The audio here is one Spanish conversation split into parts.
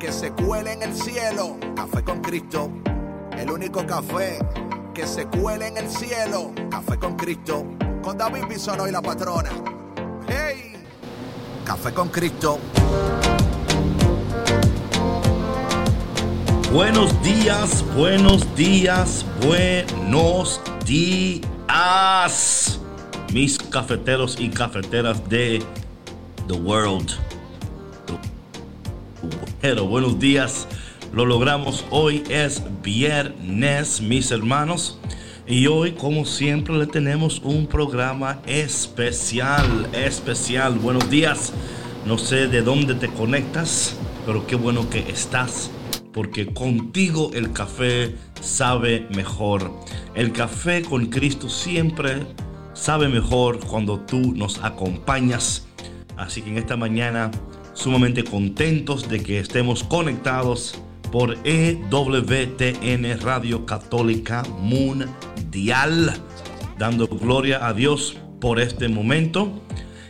que se cuele en el cielo. Café con Cristo, el único café que se cuele en el cielo. Café con Cristo, con David Bisono y la patrona. ¡Hey! Café con Cristo. Buenos días, buenos días, buenos días, mis cafeteros y cafeteras de the world. Pero buenos días, lo logramos. Hoy es viernes, mis hermanos. Y hoy, como siempre, le tenemos un programa especial, especial. Buenos días. No sé de dónde te conectas, pero qué bueno que estás, porque contigo el café sabe mejor. El café con Cristo siempre sabe mejor cuando tú nos acompañas. Así que en esta mañana sumamente contentos de que estemos conectados por EWTN Radio Católica Mundial, dando gloria a Dios por este momento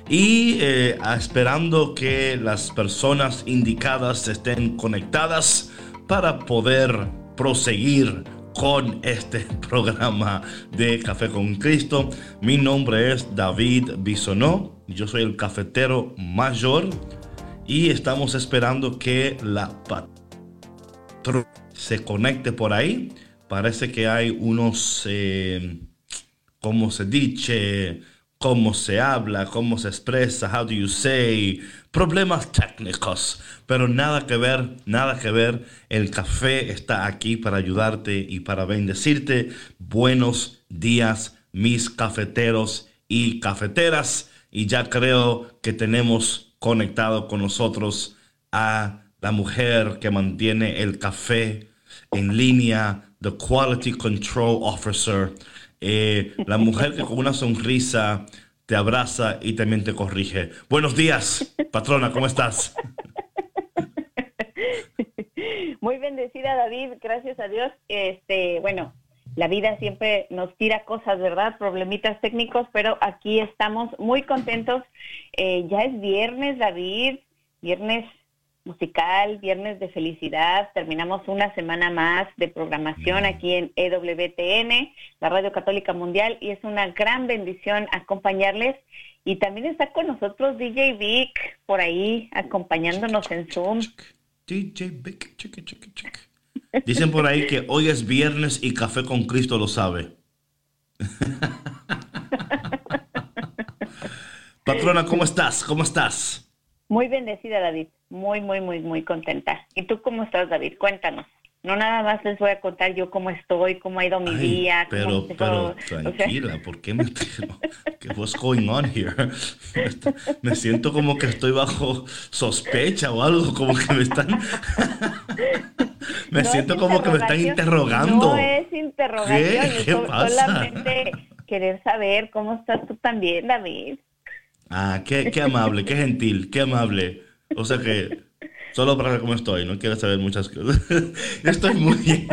y eh, esperando que las personas indicadas estén conectadas para poder proseguir con este programa de Café con Cristo. Mi nombre es David Bisonó, yo soy el cafetero mayor y estamos esperando que la patrona se conecte por ahí. Parece que hay unos, eh, ¿cómo se dice? ¿Cómo se habla? ¿Cómo se expresa? How do you say? Problemas técnicos. Pero nada que ver, nada que ver. El café está aquí para ayudarte y para bendecirte. Buenos días, mis cafeteros y cafeteras. Y ya creo que tenemos conectado con nosotros a la mujer que mantiene el café en línea, the Quality Control Officer, eh, la mujer que con una sonrisa te abraza y también te corrige. Buenos días, patrona, ¿cómo estás? Muy bendecida, David, gracias a Dios. Este, bueno, la vida siempre nos tira cosas, ¿verdad? Problemitas técnicos, pero aquí estamos muy contentos. Eh, ya es viernes, David, viernes musical, viernes de felicidad. Terminamos una semana más de programación aquí en EWTN, la Radio Católica Mundial, y es una gran bendición acompañarles. Y también está con nosotros DJ Vic por ahí acompañándonos en Zoom. DJ Vic, chique, chique, chique. Dicen por ahí que hoy es viernes y Café con Cristo lo sabe. Patrona, ¿cómo estás? ¿Cómo estás? Muy bendecida, David. Muy, muy, muy, muy contenta. ¿Y tú cómo estás, David? Cuéntanos. No nada más les voy a contar yo cómo estoy, cómo ha ido mi día. Pero, pero, tranquila, ¿por qué me... ¿Qué what's going on here? Me siento como que estoy bajo sospecha o algo, como que me están... Me siento como que me están interrogando. No es interrogación, ¿Qué? pasa? solamente querer saber cómo estás tú también, David. Ah, qué, qué amable, qué gentil, qué amable. O sea que Solo para ver cómo estoy, no quiero saber muchas cosas. estoy muy bien.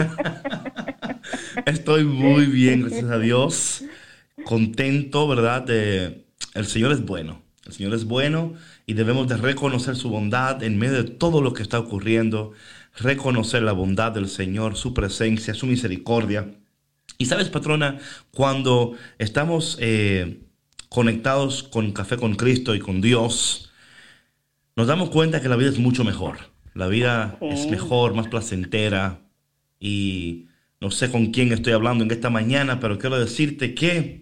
estoy muy bien, gracias a Dios. Contento, ¿verdad? De... El Señor es bueno. El Señor es bueno y debemos de reconocer su bondad en medio de todo lo que está ocurriendo. Reconocer la bondad del Señor, su presencia, su misericordia. Y sabes, patrona, cuando estamos eh, conectados con Café con Cristo y con Dios, nos damos cuenta que la vida es mucho mejor. La vida es mejor, más placentera. Y no sé con quién estoy hablando en esta mañana, pero quiero decirte que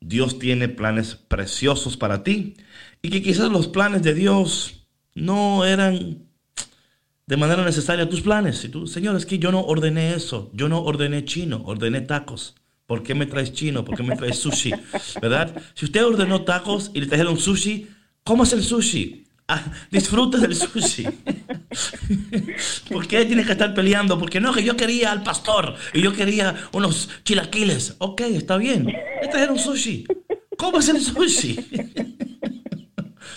Dios tiene planes preciosos para ti. Y que quizás los planes de Dios no eran de manera necesaria tus planes. Y tú, Señor, es que yo no ordené eso. Yo no ordené chino, ordené tacos. ¿Por qué me traes chino? ¿Por qué me traes sushi? ¿Verdad? Si usted ordenó tacos y le trajeron sushi, ¿cómo es el sushi? Ah, disfruta del sushi. ¿Por qué tienes que estar peleando? Porque no, que yo quería al pastor y yo quería unos chilaquiles. Ok, está bien. Era un sushi. ¿Cómo es el sushi?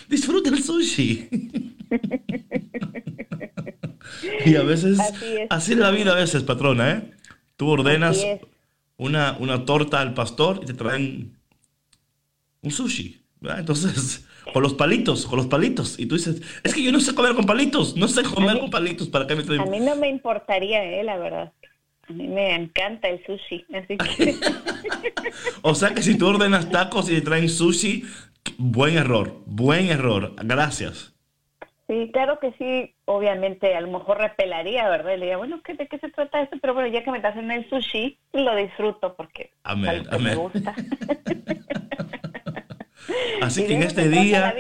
Disfruta el sushi. Y a veces, así es. la vida a veces, patrona, ¿eh? Tú ordenas una, una torta al pastor y te traen un sushi. Entonces, con los palitos, con los palitos. Y tú dices, es que yo no sé comer con palitos, no sé comer con palitos, ¿para qué me traen? A mí no me importaría, eh, la verdad. A mí me encanta el sushi, así que... o sea que si tú ordenas tacos y te traen sushi, buen error, buen error. Gracias. Sí, claro que sí, obviamente a lo mejor repelaría, ¿verdad? le diría, bueno, ¿qué, ¿de qué se trata esto? Pero bueno, ya que me hacen el sushi, lo disfruto porque amén, amén. me gusta. Así que en este día...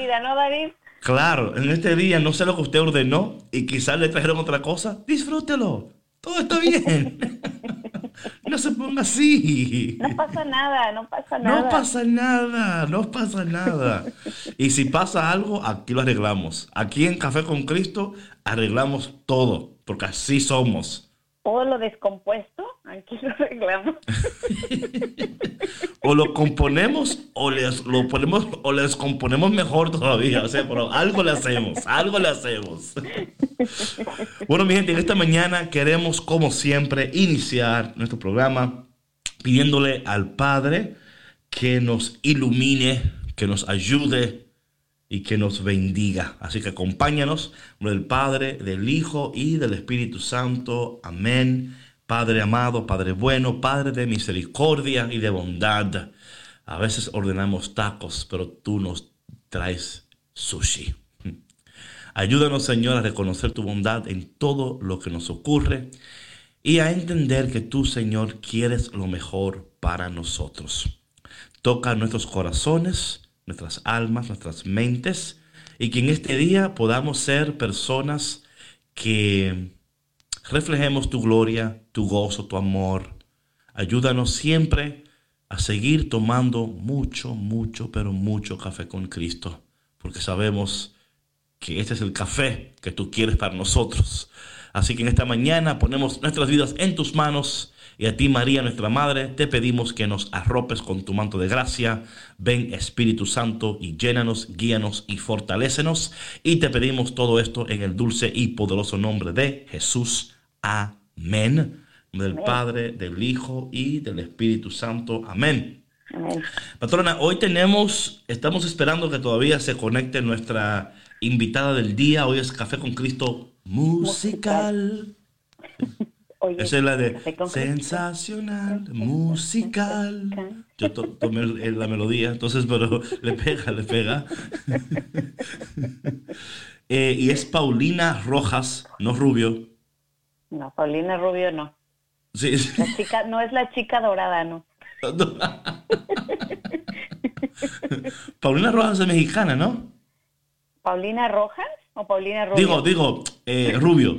Claro, en este día no sé lo que usted ordenó y quizás le trajeron otra cosa. Disfrútelo. Todo está bien. No se ponga así. No pasa nada, no pasa nada. No pasa nada, no pasa nada. Y si pasa algo, aquí lo arreglamos. Aquí en Café con Cristo arreglamos todo, porque así somos todo lo descompuesto, aquí lo arreglamos. o lo componemos o les lo ponemos o les componemos mejor todavía, o sea, pero algo le hacemos, algo le hacemos. bueno, mi gente, en esta mañana queremos como siempre iniciar nuestro programa pidiéndole al Padre que nos ilumine, que nos ayude y que nos bendiga. Así que acompáñanos, del Padre, del Hijo y del Espíritu Santo. Amén. Padre amado, Padre bueno, Padre de misericordia y de bondad. A veces ordenamos tacos, pero tú nos traes sushi. Ayúdanos, Señor, a reconocer tu bondad en todo lo que nos ocurre y a entender que tú, Señor, quieres lo mejor para nosotros. Toca nuestros corazones nuestras almas, nuestras mentes, y que en este día podamos ser personas que reflejemos tu gloria, tu gozo, tu amor. Ayúdanos siempre a seguir tomando mucho, mucho, pero mucho café con Cristo, porque sabemos que este es el café que tú quieres para nosotros. Así que en esta mañana ponemos nuestras vidas en tus manos y a ti, María, nuestra Madre, te pedimos que nos arropes con tu manto de gracia. Ven, Espíritu Santo, y llénanos, guíanos y fortalécenos. Y te pedimos todo esto en el dulce y poderoso nombre de Jesús. Amén. Del Padre, del Hijo y del Espíritu Santo. Amén. Amén. Patrona, hoy tenemos, estamos esperando que todavía se conecte nuestra invitada del día. Hoy es Café con Cristo musical. Esa es la de sensacional, musical. Yo tomé la melodía, entonces, pero le pega, le pega. Eh, y es Paulina Rojas, no Rubio. No, Paulina Rubio no. Sí. La chica, no es la chica dorada, no. Paulina Rojas es mexicana, ¿no? ¿Paulina Rojas o Paulina Rubio? Digo, digo, eh, Rubio.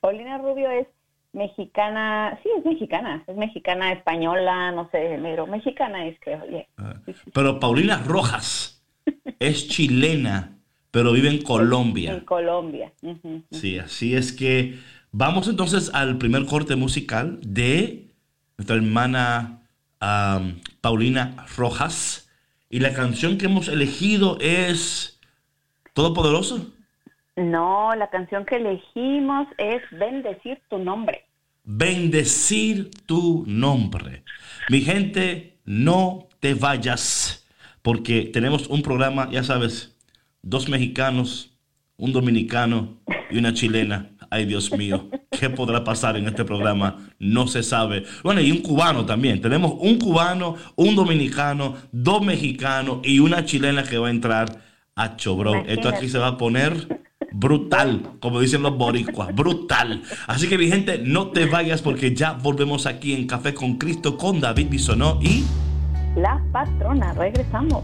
Paulina Rubio es mexicana, sí, es mexicana, es mexicana española, no sé, pero mexicana es, creo. Ah, pero Paulina Rojas es chilena, pero vive en Colombia. En Colombia. Sí, así es que vamos entonces al primer corte musical de nuestra hermana Paulina Rojas. Y la canción que hemos elegido es Todopoderoso. No, la canción que elegimos es Bendecir tu nombre. Bendecir tu nombre. Mi gente, no te vayas, porque tenemos un programa, ya sabes, dos mexicanos, un dominicano y una chilena. Ay, Dios mío, ¿qué podrá pasar en este programa? No se sabe. Bueno, y un cubano también. Tenemos un cubano, un dominicano, dos mexicanos y una chilena que va a entrar a Chobro. Esto aquí se va a poner brutal, como dicen los boricuas, brutal. Así que mi gente, no te vayas porque ya volvemos aquí en Café con Cristo con David Bisonó y... La patrona, regresamos.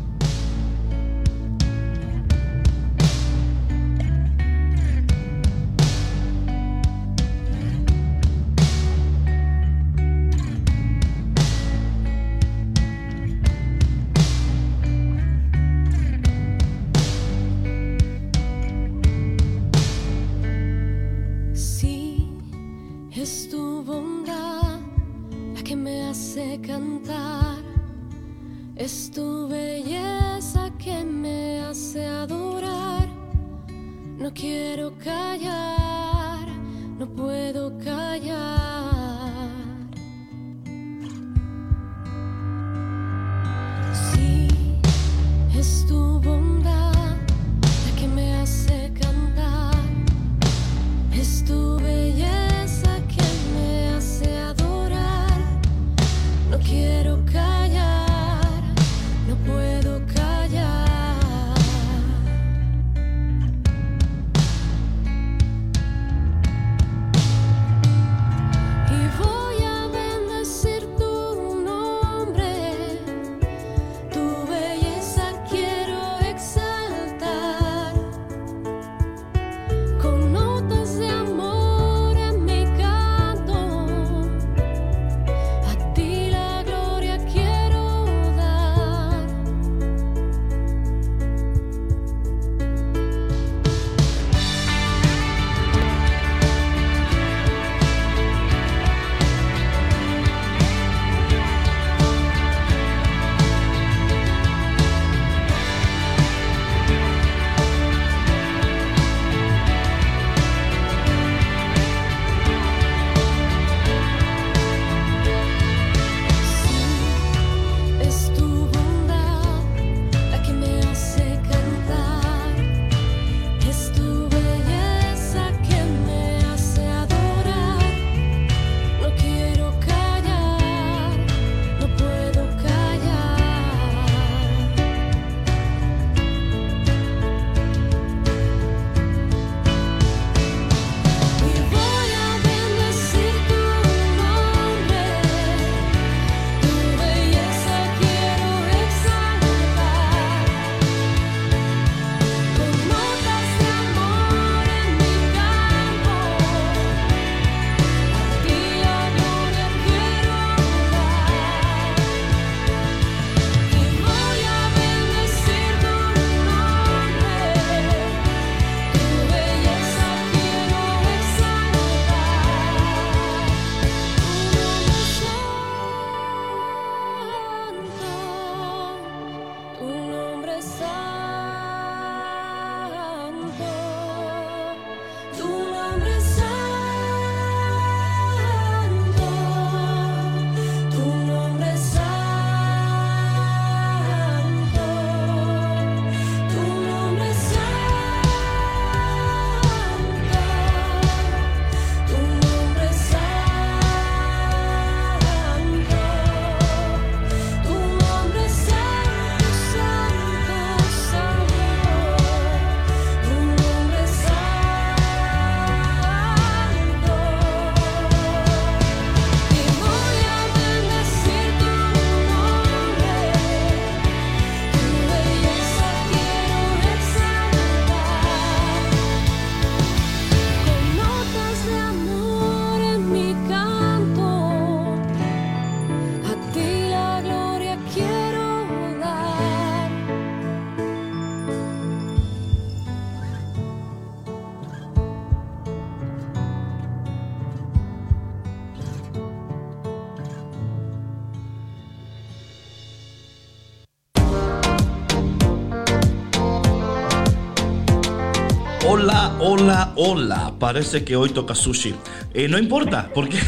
Hola, hola, hola. Parece que hoy toca sushi. Eh, no importa, porque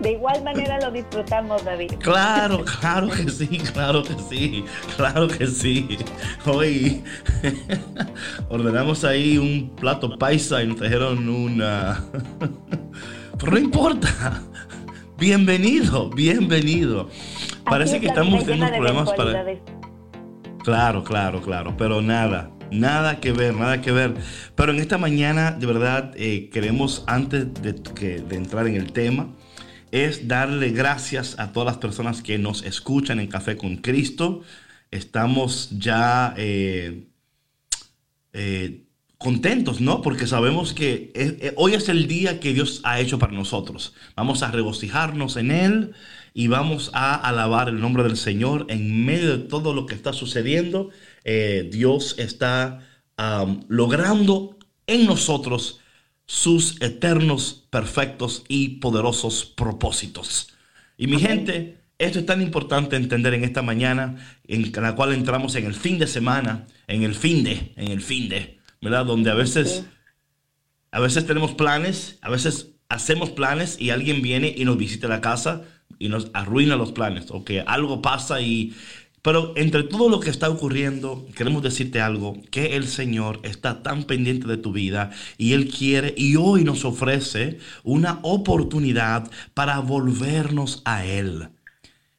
De igual manera lo disfrutamos, David. claro, claro que sí, claro que sí, claro que sí. Hoy ordenamos ahí un plato paisa y nos trajeron una... Pero no importa. Bienvenido, bienvenido. Parece que estamos teniendo problemas para... Claro, claro, claro, pero nada, nada que ver, nada que ver. Pero en esta mañana, de verdad, eh, queremos, antes de, que- de entrar en el tema, es darle gracias a todas las personas que nos escuchan en Café con Cristo. Estamos ya eh, eh, contentos, ¿no? Porque sabemos que hoy es el día que Dios ha hecho para nosotros. Vamos a regocijarnos en Él y vamos a alabar el nombre del Señor en medio de todo lo que está sucediendo. eh, Dios está logrando en nosotros sus eternos, perfectos y poderosos propósitos. Y mi gente, esto es tan importante entender en esta mañana en la cual entramos en el fin de semana, en el fin de, en el fin de, ¿verdad? Donde a veces, a veces tenemos planes, a veces hacemos planes y alguien viene y nos visita la casa y nos arruina los planes o que algo pasa y pero entre todo lo que está ocurriendo, queremos decirte algo, que el Señor está tan pendiente de tu vida y Él quiere y hoy nos ofrece una oportunidad para volvernos a Él.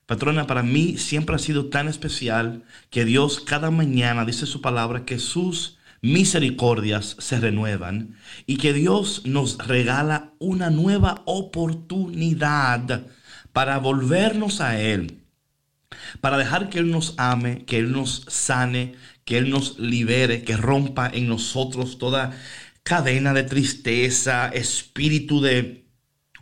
Patrona, para mí siempre ha sido tan especial que Dios cada mañana dice su palabra que sus misericordias se renuevan y que Dios nos regala una nueva oportunidad para volvernos a Él para dejar que Él nos ame, que Él nos sane, que Él nos libere, que rompa en nosotros toda cadena de tristeza, espíritu de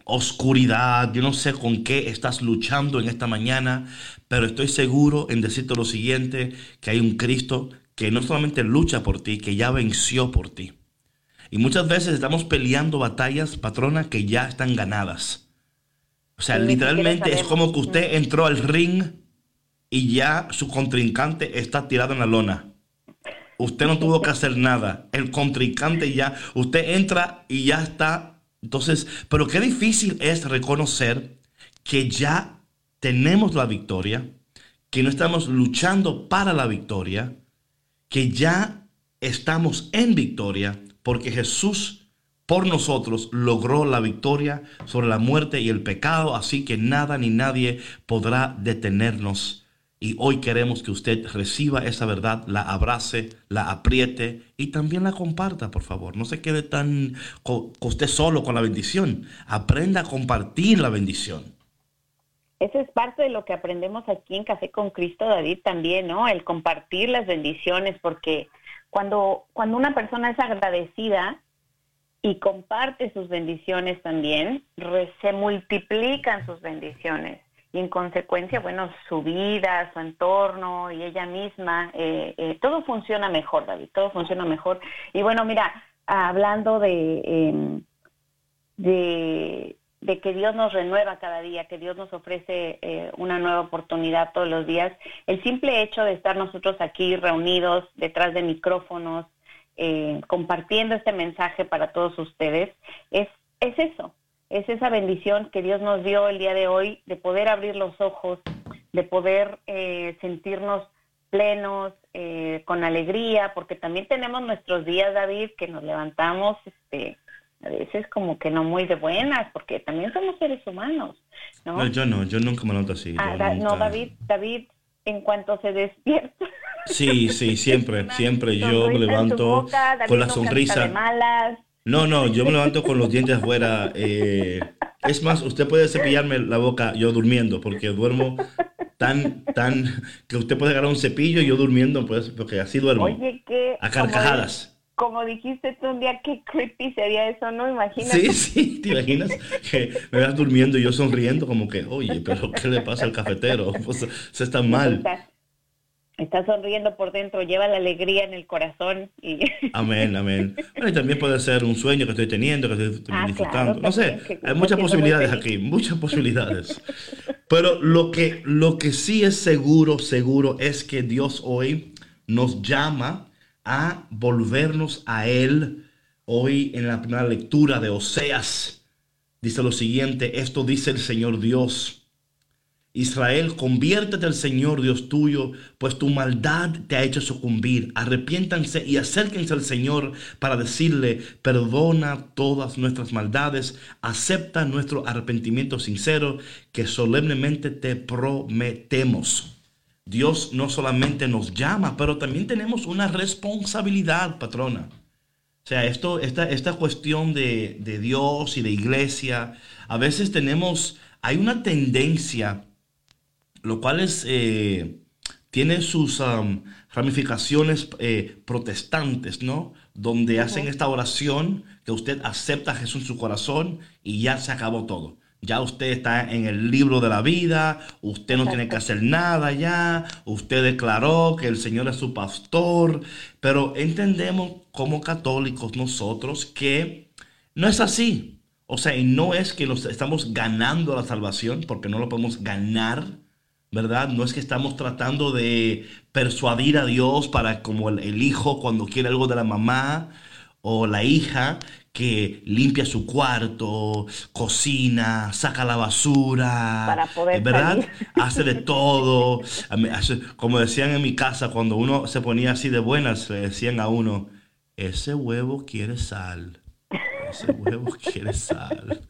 oscuridad. Yo no sé con qué estás luchando en esta mañana, pero estoy seguro en decirte lo siguiente, que hay un Cristo que no solamente lucha por ti, que ya venció por ti. Y muchas veces estamos peleando batallas, patrona, que ya están ganadas. O sea, ni literalmente es como que usted entró al ring y ya su contrincante está tirado en la lona. Usted no tuvo que hacer nada. El contrincante ya, usted entra y ya está. Entonces, pero qué difícil es reconocer que ya tenemos la victoria, que no estamos luchando para la victoria, que ya estamos en victoria, porque Jesús por nosotros logró la victoria sobre la muerte y el pecado, así que nada ni nadie podrá detenernos. Y hoy queremos que usted reciba esa verdad, la abrace, la apriete y también la comparta, por favor. No se quede tan co- con usted solo con la bendición. Aprenda a compartir la bendición. Eso es parte de lo que aprendemos aquí en Café con Cristo, David, también, ¿no? El compartir las bendiciones, porque cuando, cuando una persona es agradecida y comparte sus bendiciones también, se multiplican sus bendiciones. Y en consecuencia, bueno, su vida, su entorno y ella misma, eh, eh, todo funciona mejor, David, todo funciona mejor. Y bueno, mira, hablando de... em, de, de que Dios nos renueva cada día, que Dios nos ofrece eh, una nueva oportunidad todos los días. El simple hecho de estar nosotros aquí reunidos detrás de micrófonos, eh, compartiendo este mensaje para todos ustedes, es, es eso, es esa bendición que Dios nos dio el día de hoy de poder abrir los ojos, de poder eh, sentirnos plenos, eh, con alegría, porque también tenemos nuestros días, David, que nos levantamos, este, a veces como que no muy de buenas, porque también somos seres humanos, ¿no? No, yo no, yo nunca me noto así. Ah, no, David, David, en cuanto se despierta. Sí, sí, siempre, siempre yo me levanto boca, con la sonrisa. malas. No, no, yo me levanto con los dientes afuera. eh, es más, usted puede cepillarme la boca yo durmiendo, porque duermo tan, tan, que usted puede agarrar un cepillo y yo durmiendo, pues, porque así duermo. Oye, que... a carcajadas. Como, dijiste tú un día, qué creepy sería eso, ¿no? Imagínate. Sí, sí, ¿te imaginas? Que me vas durmiendo y yo sonriendo como que, oye, pero ¿qué le pasa al cafetero? Pues, se está mal. Estás sonriendo por dentro, lleva la alegría en el corazón y... Amén, amén. Bueno, y también puede ser un sueño que estoy teniendo, que estoy Ah, disfrutando. claro, no sé, que hay muchas posibilidades aquí, muchas posibilidades. Pero lo que, lo que sí es seguro, seguro, es que Dios hoy nos llama a volvernos a Él. Hoy en la primera lectura de Oseas dice lo siguiente, esto dice el Señor Dios. Israel, conviértete al Señor Dios tuyo, pues tu maldad te ha hecho sucumbir. Arrepiéntanse y acérquense al Señor para decirle, perdona todas nuestras maldades, acepta nuestro arrepentimiento sincero que solemnemente te prometemos. Dios no solamente nos llama, pero también tenemos una responsabilidad, patrona. O sea, esto, esta, esta cuestión de, de Dios y de iglesia, a veces tenemos, hay una tendencia lo cual es, eh, tiene sus um, ramificaciones eh, protestantes, ¿no? Donde hacen esta oración que usted acepta a Jesús en su corazón y ya se acabó todo. Ya usted está en el libro de la vida, usted no tiene que hacer nada ya, usted declaró que el Señor es su pastor, pero entendemos como católicos nosotros que No es así. O sea, y no es que nos estamos ganando la salvación, porque no lo podemos ganar, ¿verdad? No es que estamos tratando de persuadir a Dios para como el, el hijo cuando quiere algo de la mamá o la hija que limpia su cuarto, cocina, saca la basura, Para poder eh, ¿verdad? salir. Hace de todo. Como decían en mi casa, cuando uno se ponía así de buenas, le decían a uno, ese huevo quiere sal. Ese huevo quiere sal.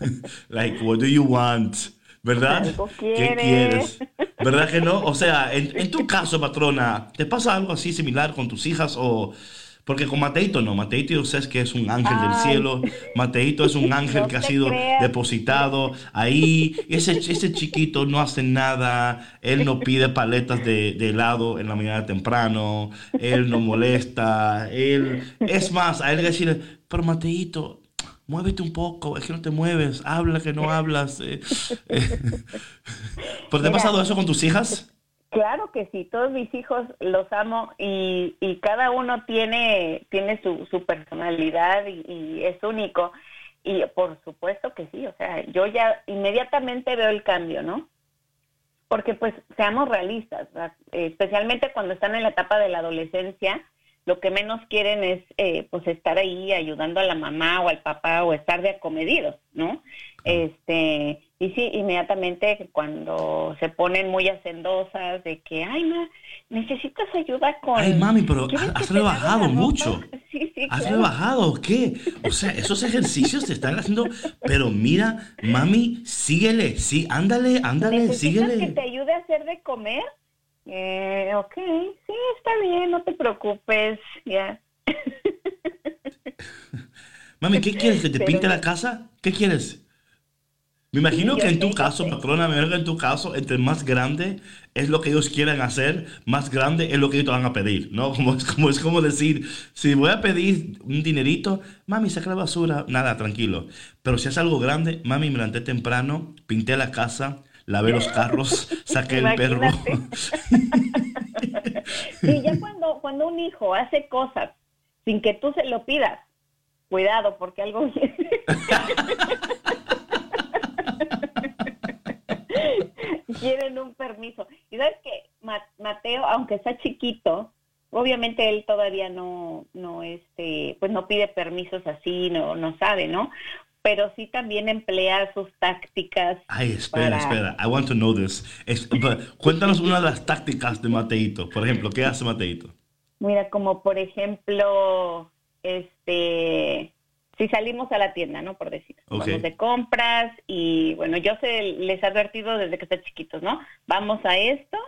like, what do you want? ¿Verdad? ¿Qué quiere. quieres? ¿Verdad que no? O sea, en, en tu caso, patrona, ¿te pasa algo así similar con tus hijas o...? Porque con Mateito no, Mateito yo sé que es un ángel del cielo, Mateito es un ángel No que ha sido creas. depositado ahí, ese, ese chiquito no hace nada, él no pide paletas de, de helado en la mañana temprano, él no molesta, él, es más, a él que decirle, pero Mateito, muévete un poco, es que no te mueves, habla que no hablas. eh, eh. ¿Pero te ha pasado eso con tus hijas? Claro que sí, todos mis hijos los amo y, y cada uno tiene, tiene su, su personalidad y, y es único. Y por supuesto que sí, o sea, yo ya inmediatamente veo el cambio, ¿no? Porque pues seamos realistas, ¿verdad? Especialmente cuando están en la etapa de la adolescencia, lo que menos quieren es eh, pues estar ahí ayudando a la mamá o al papá o estar de acomedidos, ¿no? Este, y sí, inmediatamente cuando se ponen muy hacendosas de que, ay, ma, necesitas ayuda con... Ay, mami, pero ¿Quieres que has rebajado la ropa?" mucho. Sí, sí, ¿Has claro. rebajado o qué? O sea, esos ejercicios te están haciendo. Pero mira, mami, síguele, sí, ándale, ándale, ¿Necesitas que síguele. te ayude a hacer de comer? Eh, ok, sí, está bien, no te preocupes, ya. Mami, ¿qué quieres? ¿Que te Pero- pinte la casa? ¿Qué quieres? Me imagino Sí, que en tu caso, patrona, me imagino que en tu caso, entre más grande es lo que ellos quieran hacer, más grande es lo que ellos te van a pedir, ¿no? Como es como, es como decir, si voy a pedir un dinerito, mami, saca la basura, nada, tranquilo. Pero si es algo grande, mami, me levanté temprano, pinté la casa, lavé los carros, saqué el perro. Sí, ya cuando, cuando un hijo hace cosas sin que tú se lo pidas, cuidado, porque algo Quieren un permiso. Y sabes que Mateo, aunque está chiquito, obviamente él todavía no, no, este, pues no pide permisos así, no, no sabe, ¿no? Pero sí también emplea sus tácticas. Ay, espera, para- espera. I want to know this. Es- cuéntanos una de las tácticas de Mateito. Por ejemplo, ¿qué hace Mateito? Mira, como por ejemplo, este, si salimos a la tienda, ¿no? Por decir, Ok. vamos de compras y bueno, yo se les he advertido desde que están chiquitos, ¿no? Vamos a esto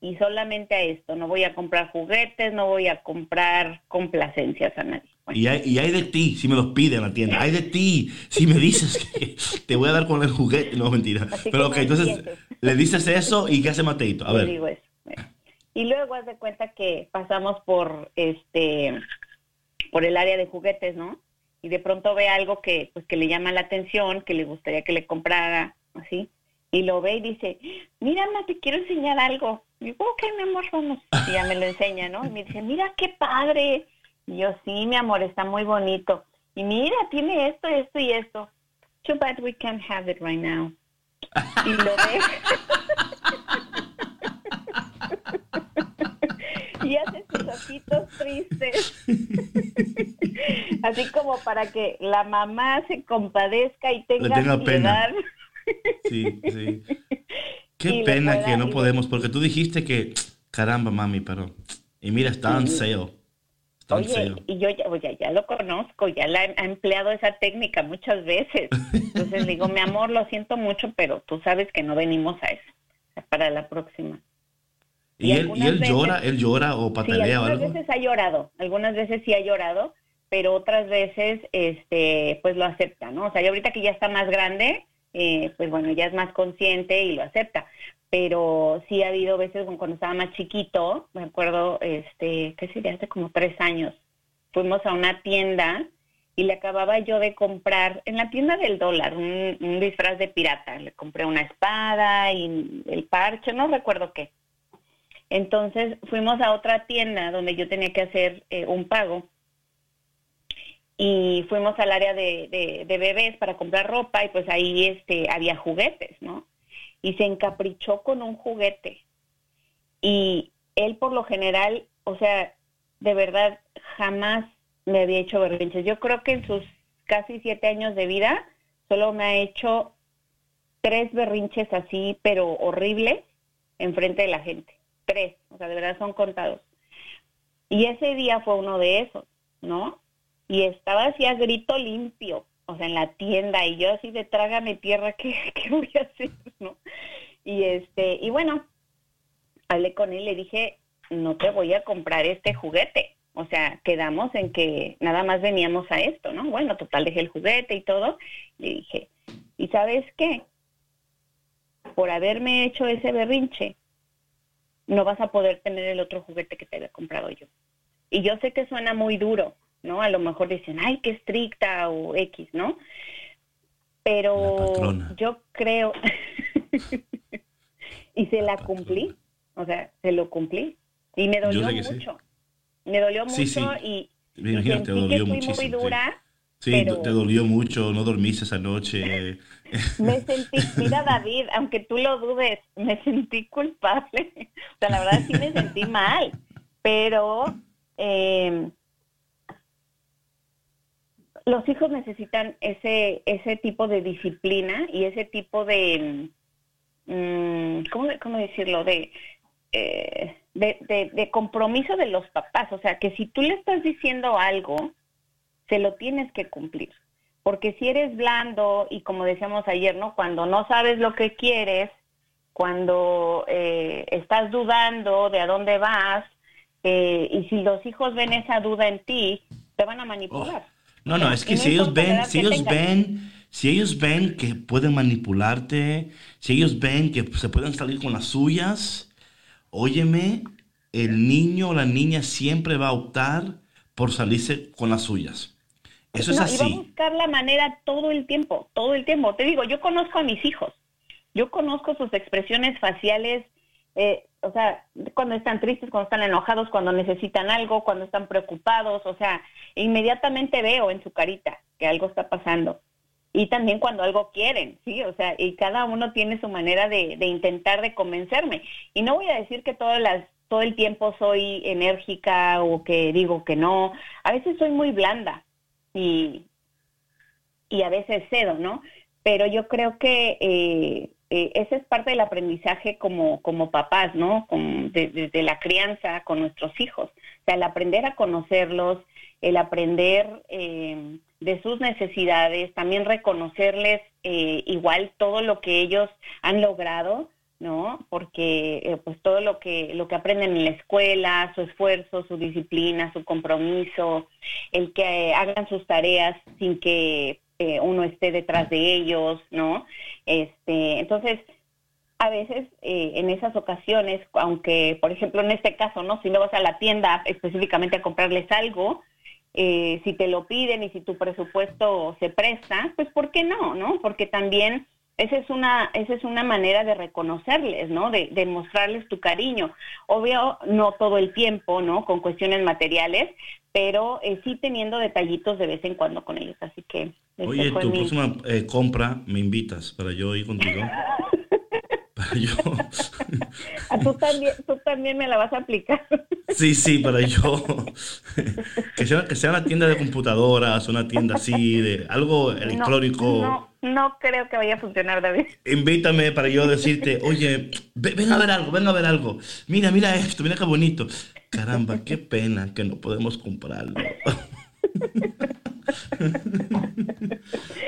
y solamente a esto. No voy a comprar juguetes, no voy a comprar complacencias a nadie. Bueno, Y hay, y hay de ti, si me los piden en la tienda. Hay de ti, si me dices que te voy a dar con el juguete. No, mentira. Así Pero ok, entonces le dices eso y ¿qué hace Mateito? A le ver. digo eso. Bueno. Y luego haz de cuenta que pasamos por este por el área de juguetes, ¿no? Y de pronto ve algo que pues que le llama la atención, que le gustaría que le comprara, así. Y lo ve y dice, mira, ma, te quiero enseñar algo. Y digo, ok, mi amor, vamos. Y ya me lo enseña, ¿no? Y me dice, mira, qué padre. Y yo, sí, mi amor, está muy bonito. Y mira, tiene esto, esto y esto. Too bad we can't have it right now. Y lo ve. y hace sus ojitos tristes. Así como para que la mamá se compadezca y tenga, tenga pena. Sí, sí. Qué Y le pena que no le- podemos, porque tú dijiste que, caramba, mami, pero. Y mira, está en sale. Está en Oye, sale. y yo ya, oye, ya lo conozco, ya la ha empleado esa técnica muchas veces. Entonces le digo, mi amor, lo siento mucho, pero tú sabes que no venimos a eso. Para la próxima. Y, y él, y algunas él llora, él llora o Sí, patalea o algunas algo. veces ha llorado, algunas veces sí ha llorado, pero otras veces, este, pues lo acepta, ¿no? O sea, y ahorita que ya está más grande, eh, pues bueno, ya es más consciente y lo acepta. Pero sí ha habido veces cuando estaba más chiquito, me acuerdo, este, ¿qué sería? Hace como tres años, fuimos a una tienda y le acababa yo de comprar en la tienda del dólar un, un disfraz de pirata. Le compré una espada y el parche, no recuerdo qué. Entonces fuimos a otra tienda donde yo tenía que hacer eh, un pago y fuimos al área de, de- bebés para comprar ropa y pues ahí este había juguetes, ¿no? Y se encaprichó con un juguete. Y él por lo general, o sea, de verdad jamás me había hecho berrinches. Yo creo que en sus casi siete años de vida solo me ha hecho tres berrinches así, pero horribles, enfrente de la gente. Tres, o sea, de verdad son contados. Y ese día fue uno de esos, ¿no? Y estaba así a grito limpio, o sea, en la tienda, y yo así de trágame tierra, ¿qué, qué voy a hacer, no? Y este, y bueno, hablé con él, le dije, no te voy a comprar este juguete. O sea, quedamos en que nada más veníamos a esto, ¿no? Bueno, total, dejé el juguete y todo. Le dije, ¿y sabes qué? Por haberme hecho ese berrinche, no vas a poder tener el otro juguete que te había comprado yo. Y yo sé que suena muy duro, ¿no? A lo mejor dicen, ay, qué estricta o X, ¿no? Pero yo creo, y se la cumplí, o sea, se lo cumplí. Y me dolió sí. mucho. Me dolió mucho Sí, sí. y, Me y imagino te dolió que fui muchísimo. muy dura. Sí, pero- te dolió mucho, no dormiste esa noche. Me sentí, mira David, aunque tú lo dudes, me sentí culpable. O sea, la verdad sí me sentí mal, pero eh, los hijos necesitan ese ese tipo de disciplina y ese tipo de, mm, ¿cómo, cómo decirlo? De, eh, de, de, de compromiso de los papás. O sea, que si tú le estás diciendo algo, se lo tienes que cumplir. Porque si eres blando y como decíamos ayer, ¿no? Cuando no sabes lo que quieres, cuando eh, estás dudando de a dónde vas, eh, y si los hijos ven esa duda en ti, te van a manipular. No, no, es que si ellos ven, si ellos ven, si ellos ven que pueden manipularte, si ellos ven que se pueden salir con las suyas, óyeme, el niño o la niña siempre va a optar por salirse con las suyas. Eso es No, Y va a así. buscar la manera todo el tiempo, todo el tiempo. Te digo, yo conozco a mis hijos, yo conozco sus expresiones faciales, eh, o sea, cuando están tristes, cuando están enojados, cuando necesitan algo, cuando están preocupados, o sea, inmediatamente veo en su carita que algo está pasando. Y también cuando algo quieren, ¿sí? O sea, y cada uno tiene su manera de, de intentar de convencerme. Y no voy a decir que todas las, todo el tiempo soy enérgica o que digo que no. A veces soy muy blanda y, y a veces cedo, ¿no? Pero yo creo que eh, eh, ese es parte del aprendizaje como, como papás, ¿no? De, de- de la crianza con nuestros hijos. O sea, el aprender a conocerlos, el aprender eh, de sus necesidades, también reconocerles eh, igual todo lo que ellos han logrado, ¿no? Porque eh, pues todo lo que lo que aprenden en la escuela, su esfuerzo, su disciplina, su compromiso, el que eh, hagan sus tareas sin que eh, uno esté detrás de ellos, ¿no? Este, entonces a veces en esas ocasiones, aunque por ejemplo en este caso, ¿no? Si no vas a la tienda específicamente a comprarles algo, si te lo piden y si tu presupuesto se presta, pues ¿por qué no, no? Porque también esa es una esa es una manera de reconocerles, ¿no? De, de mostrarles tu cariño. Obvio, no todo el tiempo, ¿no? Con cuestiones materiales, pero eh, sí teniendo detallitos de vez en cuando con ellos. Así que Oye, tu mi- próxima eh, compra me invitas para yo ir contigo. Yo. Ah, tú también tú también me la vas a aplicar. Sí, sí, para yo. Que sea, que sea una tienda de computadoras, una tienda así, de algo electrónico. No, no, no creo que vaya a funcionar, David. Invítame para yo decirte, oye, ve- ven a ver algo, ven a ver algo. Mira, mira esto, mira qué bonito. Caramba, qué pena que no podemos comprarlo.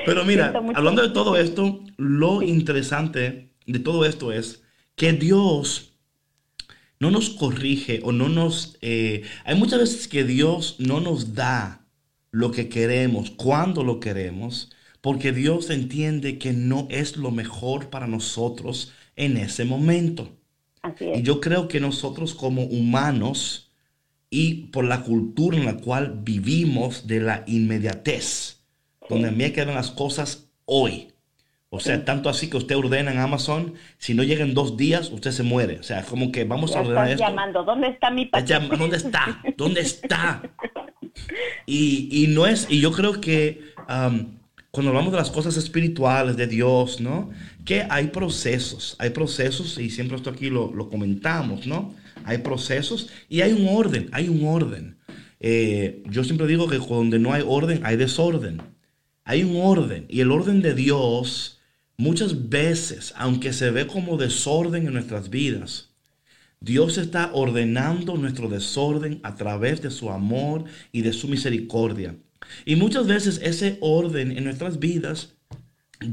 Pero mira, hablando de todo esto, lo interesante de todo esto es que Dios no nos corrige o no nos... eh, hay muchas veces que Dios no nos da lo que queremos, cuando lo queremos, porque Dios entiende que no es lo mejor para nosotros en ese momento. Así Y yo creo que nosotros como humanos y por la cultura en la cual vivimos de la inmediatez, donde a mí me quedan las cosas hoy. O sea, tanto así que usted ordena en Amazon, si no llega en dos días, usted se muere. O sea, como que vamos Ya a ordenar estás esto. llamando. ¿Dónde está mi paquete? ¿Dónde está? ¿Dónde está? Y, y no es, y yo creo que cuando hablamos de las cosas espirituales de Dios, ¿no? Que hay procesos, hay procesos, y siempre esto aquí lo, lo comentamos, ¿no? Hay procesos y hay un orden, hay un orden. Eh, yo siempre digo que donde no hay orden, hay desorden. Hay un orden, y el orden de Dios, muchas veces, aunque se ve como desorden en nuestras vidas, Dios está ordenando nuestro desorden a través de su amor y de su misericordia. Y muchas veces ese orden en nuestras vidas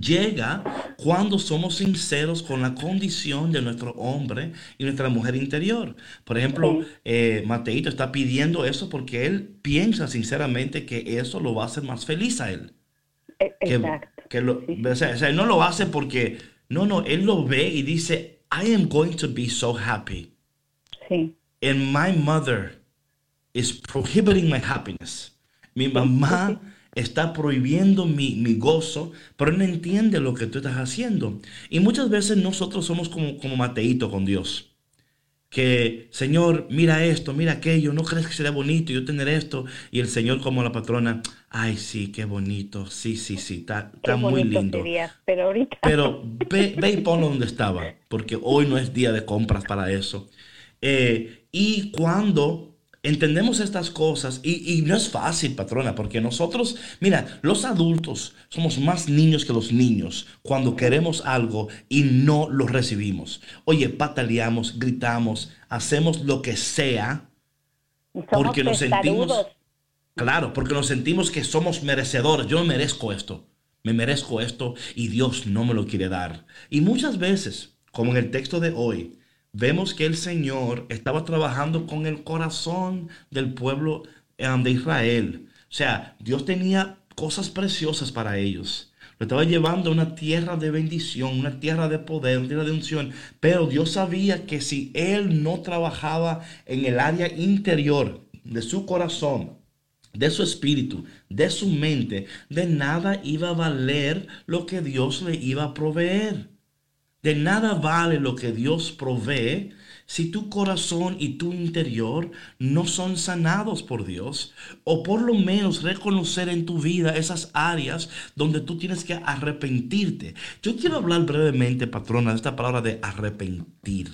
llega cuando somos sinceros con la condición de nuestro hombre y nuestra mujer interior. Por ejemplo, eh, Mateito está pidiendo eso porque él piensa sinceramente que eso lo va a hacer más feliz a él. E- Que, Exacto. Que lo- Sí. o, sea, o sea, él no lo hace porque, no, no, él lo ve y dice, I am going to be so happy. Sí. And my mother is prohibiting my happiness. Mi mamá está prohibiendo mi, mi gozo, pero no entiende lo que tú estás haciendo. Y muchas veces nosotros somos como, como Mateito con Dios. Que, Señor, mira esto, mira aquello, ¿no crees que sería bonito yo tener esto? Y el Señor como la patrona, ay, sí, qué bonito, sí, sí, sí, está, está muy lindo. sería, pero ahorita Pero ve, ve y ponlo donde estaba, porque hoy no es día de compras para eso. Eh, y cuando entendemos estas cosas, y, y no es fácil, patrona, porque nosotros, mira, los adultos somos más niños que los niños cuando queremos algo y no lo recibimos. Oye, pataleamos, gritamos, hacemos lo que sea somos porque nos sentimos-. Claro, porque nos sentimos que somos merecedores. Yo merezco esto. Me merezco esto y Dios no me lo quiere dar. Y muchas veces, como en el texto de hoy, vemos que el Señor estaba trabajando con el corazón del pueblo de Israel. O sea, Dios tenía cosas preciosas para ellos. Lo estaba llevando a una tierra de bendición, una tierra de poder, una tierra de unción. Pero Dios sabía que si Él no trabajaba en el área interior de su corazón, de su espíritu, de su mente, de nada iba a valer lo que Dios le iba a proveer. De nada vale lo que Dios provee si tu corazón y tu interior no son sanados por Dios. O por lo menos reconocer en tu vida esas áreas donde tú tienes que arrepentirte. Yo quiero hablar brevemente, patrona, de esta palabra de arrepentir.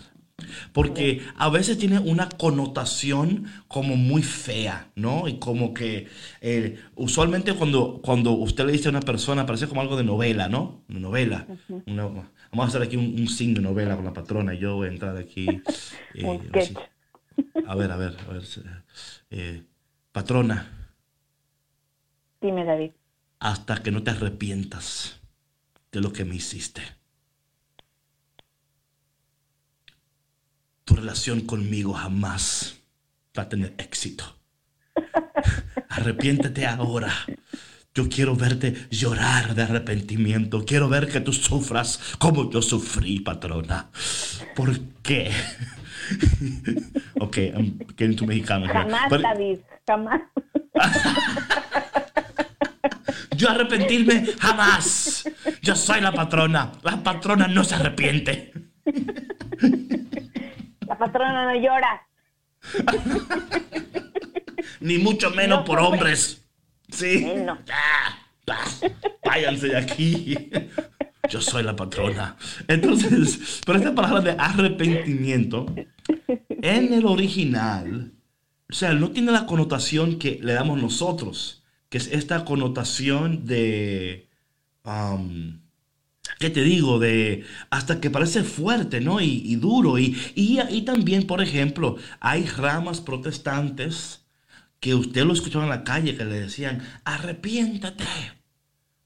Porque a veces tiene una connotación como muy fea, ¿no? Y como que eh, usualmente cuando, cuando usted le dice a una persona, parece como algo de novela, ¿no? Una novela. Una- vamos a hacer aquí un, un signo de novela con la patrona yo voy a entrar aquí. eh, Un así. sketch. A ver, a ver, a ver. eh, patrona, Dime, David. hasta que no te arrepientas de lo que me hiciste. Tu relación conmigo jamás va a tener éxito. Arrepiéntete ahora. Yo quiero verte llorar de arrepentimiento. Quiero ver que tú sufras como yo sufrí, patrona. ¿Por qué? ok, I'm getting too mexicano. here. Jamás, But- David, jamás. Yo arrepentirme jamás. Yo soy la patrona. La patrona no se arrepiente. La patrona no llora. Ni mucho menos No, por hombre. hombres. Sí. Ah, ah, váyanse de aquí. Yo soy la patrona. Entonces, pero esta palabra de arrepentimiento, en el original, o sea, no tiene la connotación que le damos nosotros, que es esta connotación de, um, ¿qué te digo? De hasta que parece fuerte, ¿no? Y, y duro. Y, y, y también, por ejemplo, hay ramas protestantes que usted lo escuchaba en la calle que le decían, arrepiéntate,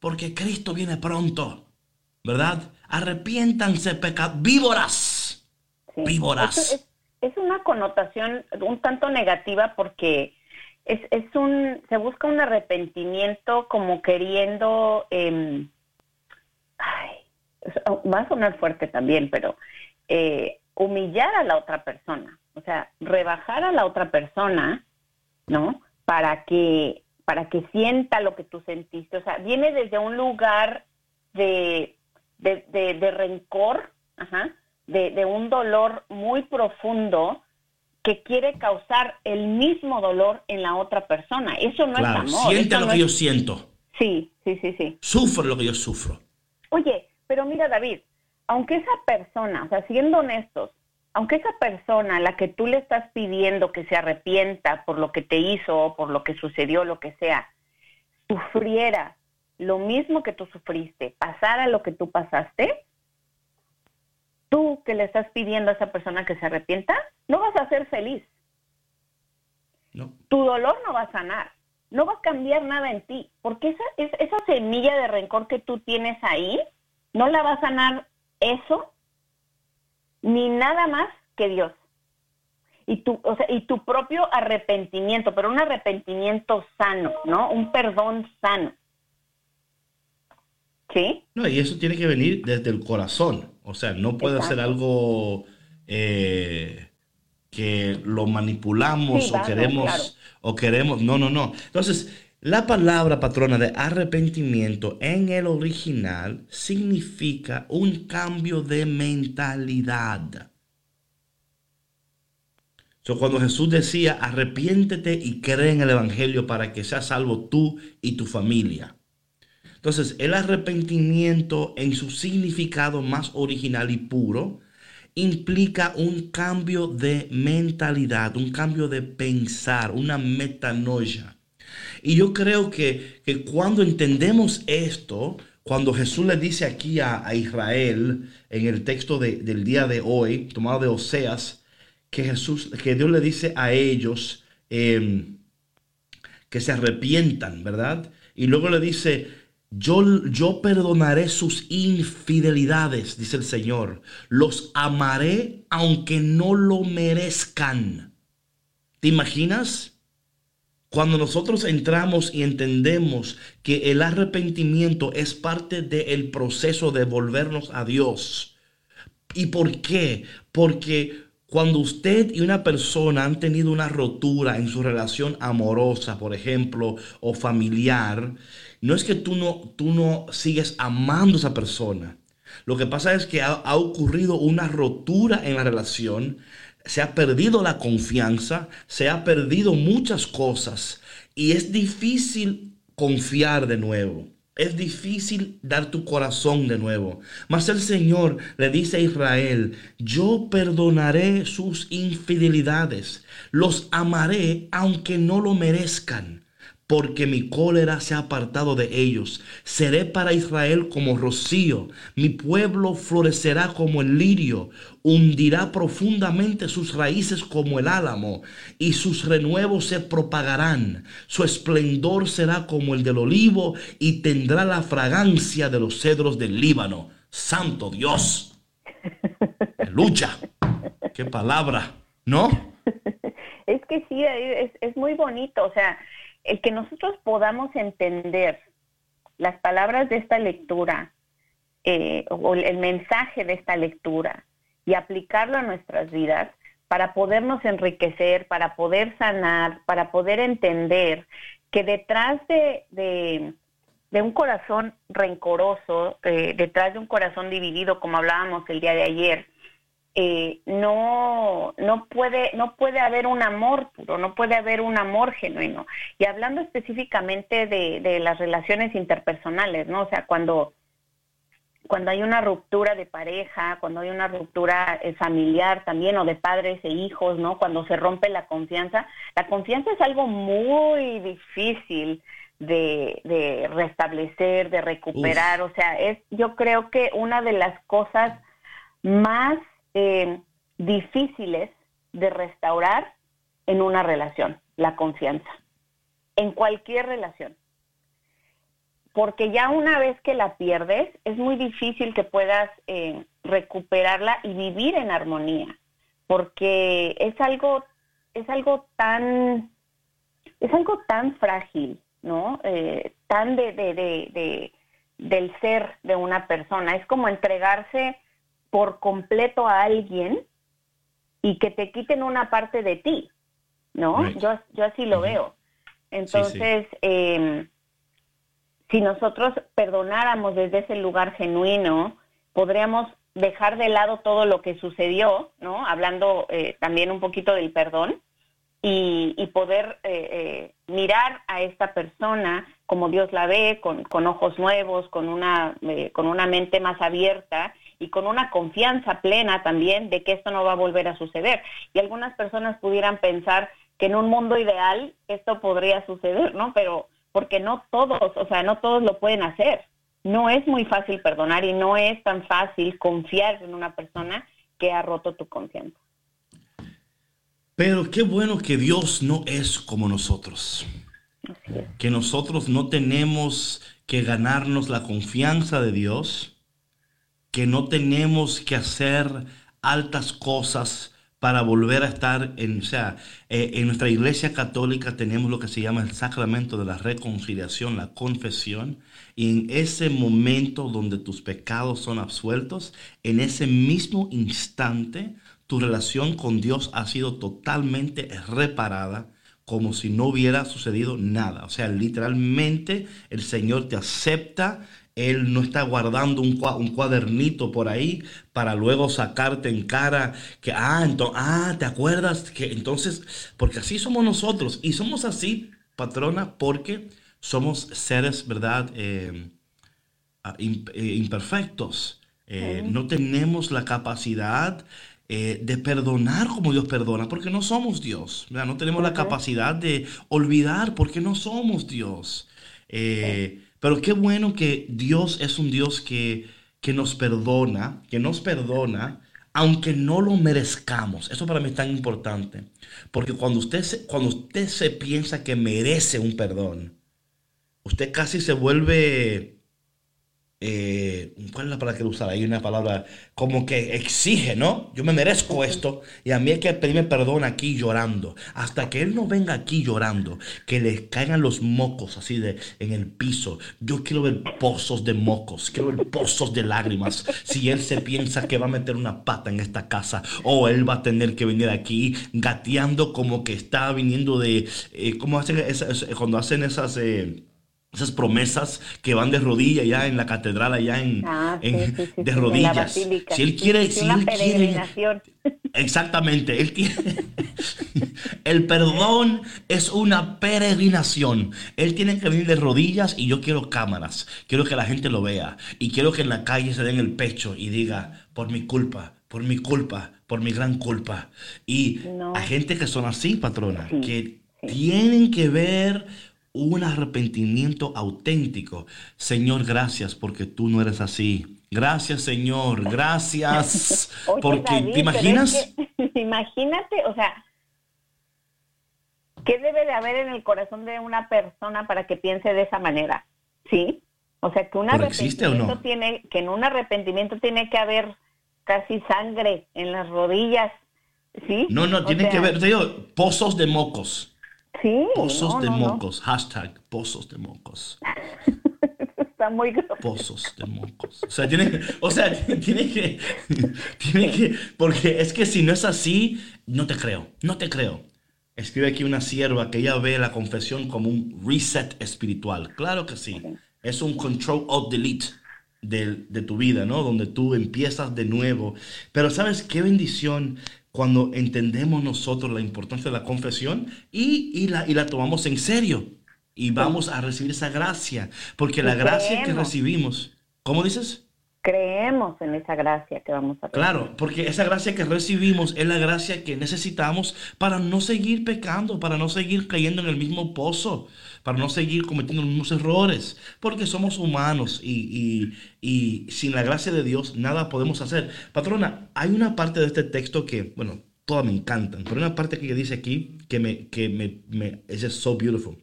porque Cristo viene pronto, ¿verdad? Arrepiéntanse, pecad víboras, Sí. víboras. Es, es una connotación un tanto negativa porque es, es un, se busca un arrepentimiento como queriendo, em, va a sonar fuerte también, pero eh, humillar a la otra persona, o sea, rebajar a la otra persona, ¿no? Para que, para que sienta lo que tú sentiste, o sea, viene desde un lugar de, de, de- de rencor, ajá, de, de un dolor muy profundo que quiere causar el mismo dolor en la otra persona. Eso no Claro, es amor. siente lo no que es- yo siento. Sí, sí, sí, sí. Sufre lo que yo sufro. Oye, pero mira, David, aunque esa persona, o sea, siendo honestos, aunque esa persona a la que tú le estás pidiendo que se arrepienta por lo que te hizo o por lo que sucedió, lo que sea, sufriera lo mismo que tú sufriste, pasara lo que tú pasaste, tú que le estás pidiendo a esa persona que se arrepienta, no vas a ser feliz. ¿no? Tu dolor no va a sanar, no va a cambiar nada en ti, porque esa, es- esa semilla de rencor que tú tienes ahí, no la va a sanar eso, ni nada más que Dios. Y tu, o sea, y tu propio arrepentimiento, pero un arrepentimiento sano, ¿no? Un perdón sano. ¿Sí? No, y eso tiene que venir desde el corazón. O sea, no puede Exacto. ser algo eh, que lo manipulamos Sí, o queremos claro. o queremos. No, no, no. Entonces, la palabra patrona de arrepentimiento en el original significa un cambio de mentalidad. So, cuando Jesús decía, arrepiéntete y cree en el Evangelio para que seas salvo tú y tu familia. Entonces, el arrepentimiento en su significado más original y puro implica un cambio de mentalidad, un cambio de pensar, una metanoia. Y yo creo que, que cuando entendemos esto, cuando Jesús le dice aquí a, a Israel en el texto de- del día de hoy, tomado de Oseas, que Jesús, que Dios le dice a ellos em, que se arrepientan, ¿verdad? Y luego le dice, yo, yo perdonaré sus infidelidades, dice el Señor. Los amaré aunque no lo merezcan. ¿Te imaginas? Cuando nosotros entramos y entendemos que el arrepentimiento es parte del proceso de volvernos a Dios. ¿Y por qué? Porque cuando usted y una persona han tenido una rotura en su relación amorosa, por ejemplo, o familiar, no es que tú no, tú no sigues amando a esa persona. Lo que pasa es que ha, ha ocurrido una rotura en la relación, se ha perdido la confianza, se ha perdido muchas cosas y es difícil confiar de nuevo. Es difícil dar tu corazón de nuevo. Mas el Señor le dice a Israel, yo perdonaré sus infidelidades, los amaré aunque no lo merezcan, porque mi cólera se ha apartado de ellos. Seré para Israel como rocío, mi pueblo florecerá como el lirio, hundirá profundamente sus raíces como el álamo, y sus renuevos se propagarán. Su esplendor será como el del olivo, y tendrá la fragancia de los cedros del Líbano. Santo Dios. Lucha. Qué palabra, ¿no? Es que sí, es muy bonito, o sea, el que nosotros podamos entender las palabras de esta lectura eh, o el mensaje de esta lectura y aplicarlo a nuestras vidas para podernos enriquecer, para poder sanar, para poder entender que detrás de, de, de un corazón rencoroso, eh, detrás de un corazón dividido, como hablábamos el día de ayer, eh, no, no, puede, no puede haber un amor puro, no puede haber un amor genuino. Y hablando específicamente de, de las relaciones interpersonales, ¿no? O sea, cuando, cuando hay una ruptura de pareja, cuando hay una ruptura eh, familiar también, o de padres e hijos, ¿no? Cuando se rompe la confianza, la confianza es algo muy difícil de, de restablecer, de recuperar. O sea, es, yo creo que una de las cosas más eh, difíciles de restaurar en una relación, la confianza, en cualquier relación. Porque ya una vez que la pierdes, es muy difícil que puedas eh, recuperarla y vivir en armonía, porque es algo, es algo tan, es algo tan frágil, ¿no? Eh, tan de, de, de, de, del ser de una persona. Es como entregarse por completo a alguien y que te quiten una parte de ti, ¿no? Right. Yo, yo así lo veo. Entonces, eh, si nosotros perdonáramos desde ese lugar genuino, podríamos dejar de lado todo lo que sucedió, ¿no? Hablando eh, también un poquito del perdón y, y poder eh, eh, mirar a esta persona como Dios la ve, con, con ojos nuevos, con una, eh, con una mente más abierta y con una confianza plena también de que esto no va a volver a suceder. Y algunas personas pudieran pensar que en un mundo ideal esto podría suceder, ¿no? Pero porque no todos, o sea, no todos lo pueden hacer. No es muy fácil perdonar y no es tan fácil confiar en una persona que ha roto tu confianza. Pero qué bueno que Dios no es como nosotros. Es. Que nosotros no tenemos que ganarnos la confianza de Dios. Que no tenemos que hacer altas cosas para volver a estar en, o sea, eh, en nuestra iglesia católica tenemos lo que se llama el sacramento de la reconciliación, la confesión, y en ese momento donde tus pecados son absueltos, en ese mismo instante tu relación con Dios ha sido totalmente reparada como si no hubiera sucedido nada. O sea, literalmente el Señor te acepta, Él no está guardando un, cua- un cuadernito por ahí para luego sacarte en cara que, ah, entonces, ah, ¿te acuerdas? Que entonces, porque así somos nosotros y somos así, patrona, porque somos seres, ¿verdad? Eh, ah, eh, imperfectos. Eh, No tenemos la capacidad eh, de perdonar como Dios perdona, porque no somos Dios. ¿verdad? No tenemos la capacidad de olvidar, porque no somos Dios. Eh, Pero qué bueno que Dios es un Dios que, que nos perdona, que nos perdona, aunque no lo merezcamos. Eso para mí es tan importante. Porque cuando usted cuando usted se piensa que merece un perdón, usted casi se vuelve, eh, ¿cuál es la palabra que usar? Hay una palabra como que exige, ¿no? Yo me merezco esto y a mí hay que pedirme perdón aquí llorando. Hasta que él no venga aquí llorando, que le caigan los mocos así de en el piso. Yo quiero ver pozos de mocos, quiero ver pozos de lágrimas. Si él se piensa que va a meter una pata en esta casa o él va a tener que venir aquí gateando como que está viniendo de, eh, ¿cómo hacen esas- cuando hacen esas... eh, esas promesas que van de rodillas ya en la catedral, allá en, Ah, sí, en- sí, sí, sí, de rodillas. Si él quiere, si una él quiere, exactamente, él tiene, el perdón es una peregrinación. Él tiene que venir de rodillas y yo quiero cámaras, quiero que la gente lo vea y quiero que en la calle se den el pecho y diga, por mi culpa, por mi culpa, por mi gran culpa. Y No. hay gente que son así, patrona, que tienen que ver un arrepentimiento auténtico. Señor, gracias porque tú no eres así. Gracias, Señor. Gracias. Oye, porque, David, ¿te imaginas? es que- imagínate, o sea, ¿qué debe de haber en el corazón de una persona para que piense de esa manera? ¿Sí? O sea, que un ¿Pero existe o no? arrepentimiento tiene, que en un arrepentimiento tiene que haber casi sangre en las rodillas, ¿sí? No, no, tiene que te digo, pozos de mocos. Sí, Pozos no, de no, no. mocos. Hashtag pozos de mocos. Está muy. Pozos de mocos. O sea, tiene, o sea, tiene que, tiene que, porque es que si no es así, no te creo, no te creo. Escribe aquí una sierva que ella ve la confesión como un reset espiritual. Claro que sí. Es un control of delete de, de tu vida, ¿no? Donde tú empiezas de nuevo. Pero ¿sabes qué bendición cuando entendemos nosotros la importancia de la confesión y, y la, y la tomamos en serio? Y vamos a recibir esa gracia. Porque la gracia que recibimos, ¿cómo dices? Creemos en esa gracia que vamos a tener. Claro, porque esa gracia que recibimos es la gracia que necesitamos para no seguir pecando, para no seguir cayendo en el mismo pozo, para no seguir cometiendo los mismos errores, porque somos humanos y, y- y sin la gracia de Dios nada podemos hacer. Patrona, hay una parte de este texto que, bueno, todas me encantan, pero una parte que dice aquí que me, que me, me es so beautiful.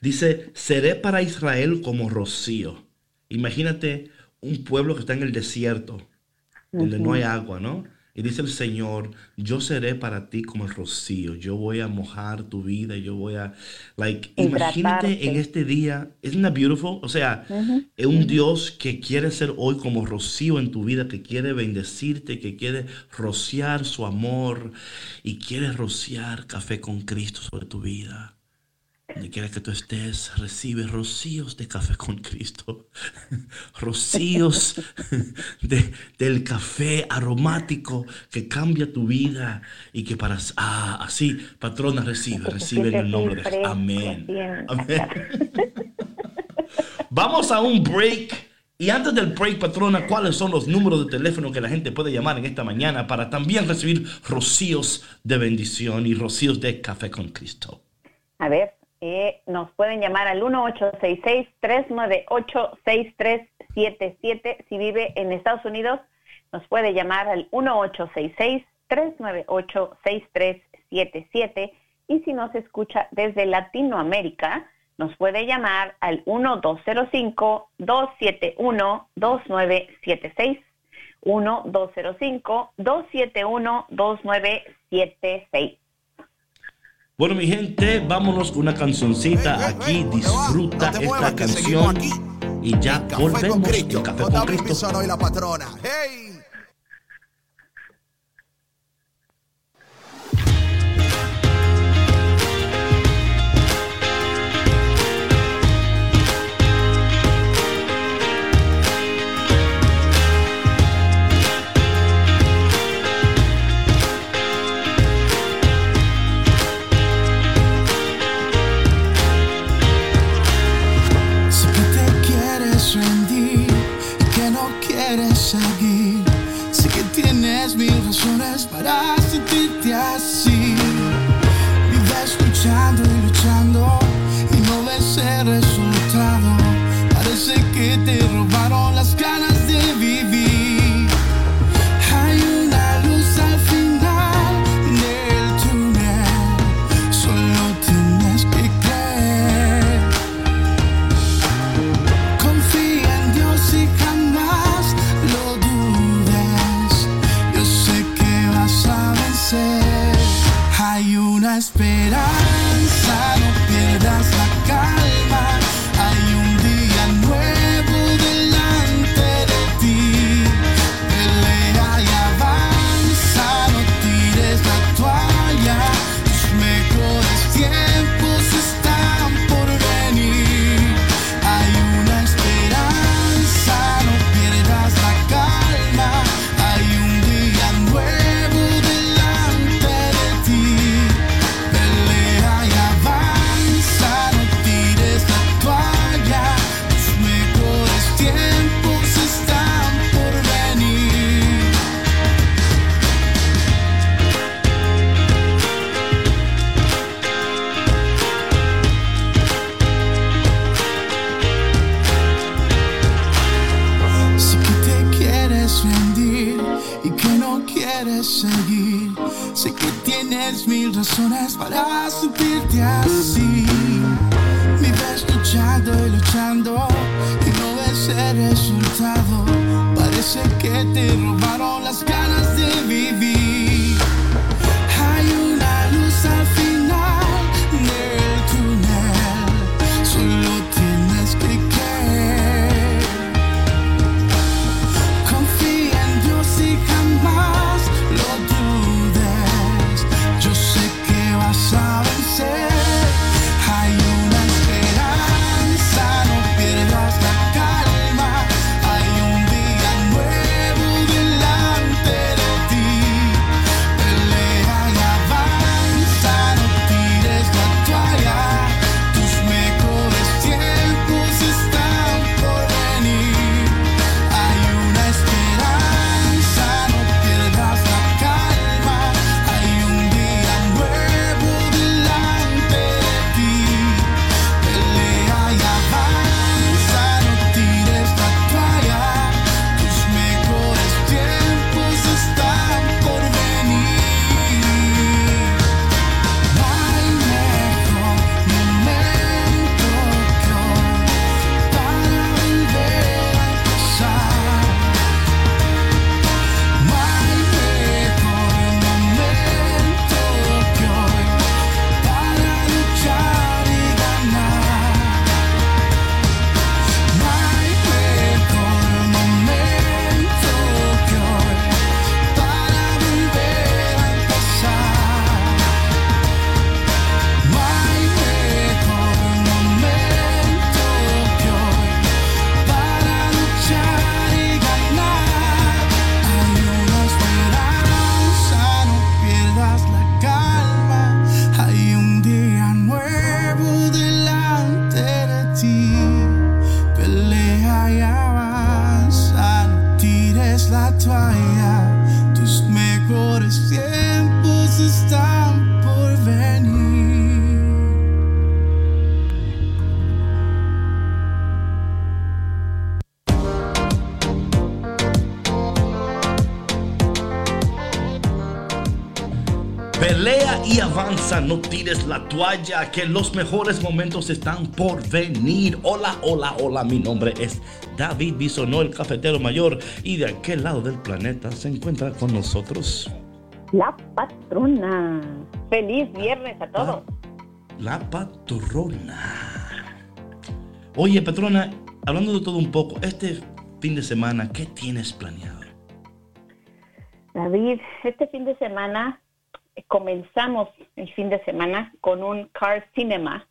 Dice, seré para Israel como rocío. Imagínate un pueblo que está en el desierto, donde no hay agua, ¿no? Y dice el Señor, yo seré para ti como el rocío, yo voy a mojar tu vida, yo voy a, like, imagínate en este día, isn't that beautiful? O sea, es un Dios que quiere ser hoy como rocío en tu vida, que quiere bendecirte, que quiere rociar su amor y quiere rociar café con Cristo sobre tu vida. Donde quiera que tú estés, recibe rocíos de café con Cristo. Rocíos de- del café aromático que cambia tu vida y que para... Ah, así, patrona, recibe, recibe en el nombre de Amén. Amén. Vamos a un break. Y antes del break, patrona, ¿cuáles son los números de teléfono que la gente puede llamar en esta mañana para también recibir rocíos de bendición y rocíos de café con Cristo? A ver, eh, nos pueden llamar al 1866-398-6377. Si vive en Estados Unidos, nos puede llamar al 1866-398-6377. Y si nos escucha desde Latinoamérica, nos puede llamar al 1205-271-2976. 1205-271-2976. Bueno, mi gente, vámonos con una cancioncita aquí. Disfruta esta canción. Y ya volvemos. con Cristo. en Café Con Cristo. La patrona. Tires la toalla, que los mejores momentos están por venir. Hola, hola, hola, mi nombre es David Bisonó, el cafetero mayor, y de aquel lado del planeta se encuentra con nosotros La patrona. Feliz viernes a todos. la patrona. Oye, patrona, hablando de todo un poco, este fin de semana, ¿qué tienes planeado? David, este fin de semana comenzamos el fin de semana con un car cinema.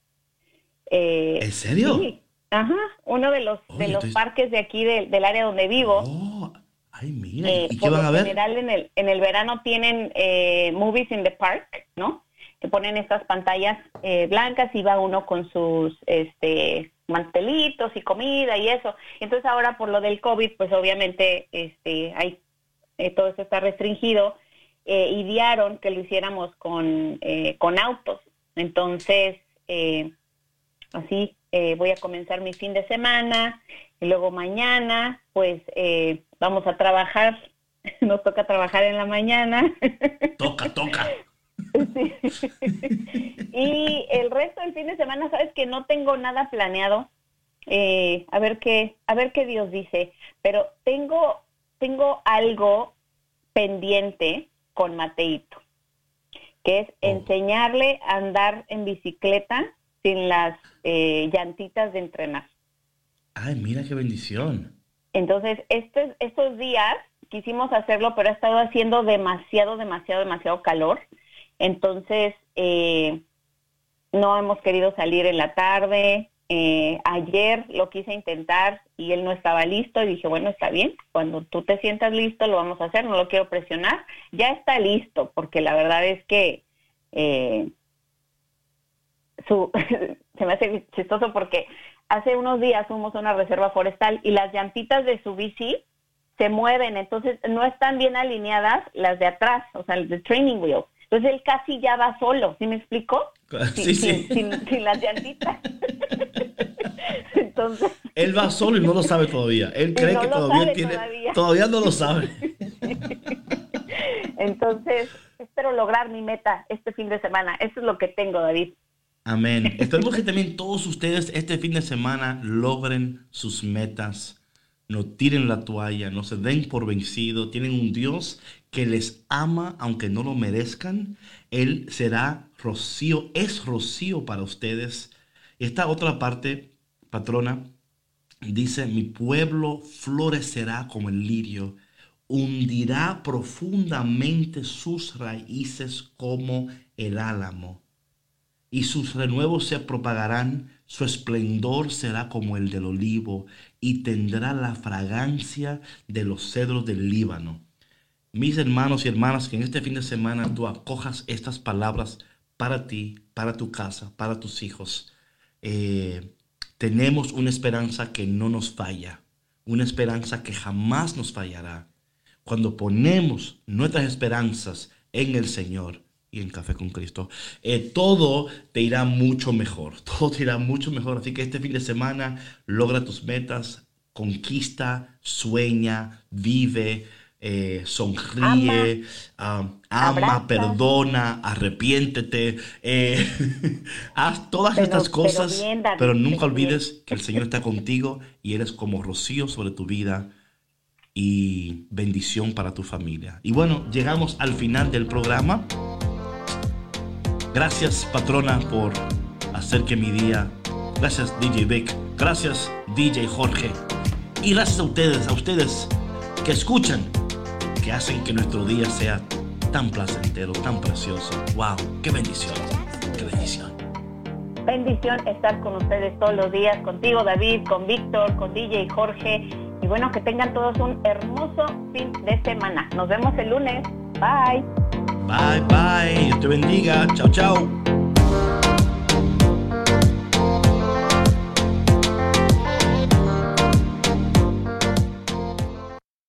Eh, ¿En serio? Sí, ajá, uno de los de los parques de aquí de- del área donde vivo. Oh, ay, mira, Eh, ¿y qué por van a ver? general en el, en el verano tienen eh, movies in the park, ¿no? Que ponen estas pantallas eh, blancas y va uno con sus este mantelitos y comida y eso. Entonces ahora por lo del COVID, pues obviamente este hay eh, todo eso está restringido. Eh, idearon que lo hiciéramos con, eh, con autos. Entonces, eh, así eh, voy a comenzar mi fin de semana y luego mañana, pues eh, vamos a trabajar. Nos toca trabajar en la mañana. Toca, toca. Sí. y el resto del fin de semana, sabes que no tengo nada planeado. Eh, a ver qué, a ver qué Dios dice. Pero tengo, tengo algo pendiente con Mateito, que es Oh. enseñarle a andar en bicicleta sin las eh, llantitas de entrenar. Ay, mira qué bendición. Entonces, estos, estos días quisimos hacerlo, pero ha estado haciendo demasiado, demasiado, demasiado calor. Entonces, eh, no hemos querido salir en la tarde. Eh, ayer lo quise intentar y él no estaba listo y dije, bueno, está bien, cuando tú te sientas listo lo vamos a hacer, no lo quiero presionar. Ya está listo, porque la verdad es que eh, su, se me hace chistoso porque hace unos días fuimos a una reserva forestal y las llantitas de su bici se mueven, entonces no están bien alineadas las de atrás, o sea, el de training wheel. Entonces él casi ya va solo, ¿sí me explico? Sí, sí. Sin, sin- sin las llantitas. entonces, Él va solo y no lo sabe todavía. Él cree no que todavía tiene. todavía. Todavía no lo sabe. entonces espero lograr mi meta este fin de semana. Eso es lo que tengo, David. Amén. Esperemos que también todos ustedes este fin de semana logren sus metas. No tiren la toalla, no se den por vencido. Tienen un Dios que les ama aunque no lo merezcan. Él será rocío, es rocío para ustedes. Esta otra parte, patrona, dice, mi pueblo florecerá como el lirio, hundirá profundamente sus raíces como el álamo y sus renuevos se propagarán, su esplendor será como el del olivo, y tendrá la fragancia de los cedros del Líbano. Mis hermanos y hermanas, que en este fin de semana tú acojas estas palabras para ti, para tu casa, para tus hijos. Eh, tenemos una esperanza que no nos falla, una esperanza que jamás nos fallará. Cuando ponemos nuestras esperanzas en el Señor y en Café con Cristo, eh, todo te irá mucho mejor, todo te irá mucho mejor. Así que este fin de semana logra tus metas, conquista, sueña, vive, eh, sonríe, ama, perdona, arrepiéntete, eh, haz todas Pero- estas pero cosas, bien, David, pero nunca bien. olvides que el Señor está contigo y eres como rocío sobre tu vida y bendición para tu familia. Y bueno, llegamos al final del programa. Gracias, patrona, por hacer que mi día. Gracias, DJ Vic. Gracias, DJ Jorge. Y gracias a ustedes, a ustedes que escuchan, que hacen que nuestro día sea tan placentero, tan precioso. ¡Wow! ¡Qué bendición! ¡Qué bendición! Bendición estar con ustedes todos los días, contigo David, con Víctor, con DJ Jorge. Y bueno, que tengan todos un hermoso fin de semana. Nos vemos el lunes. Bye. Bye, bye. Dios te bendiga. Chao, chao.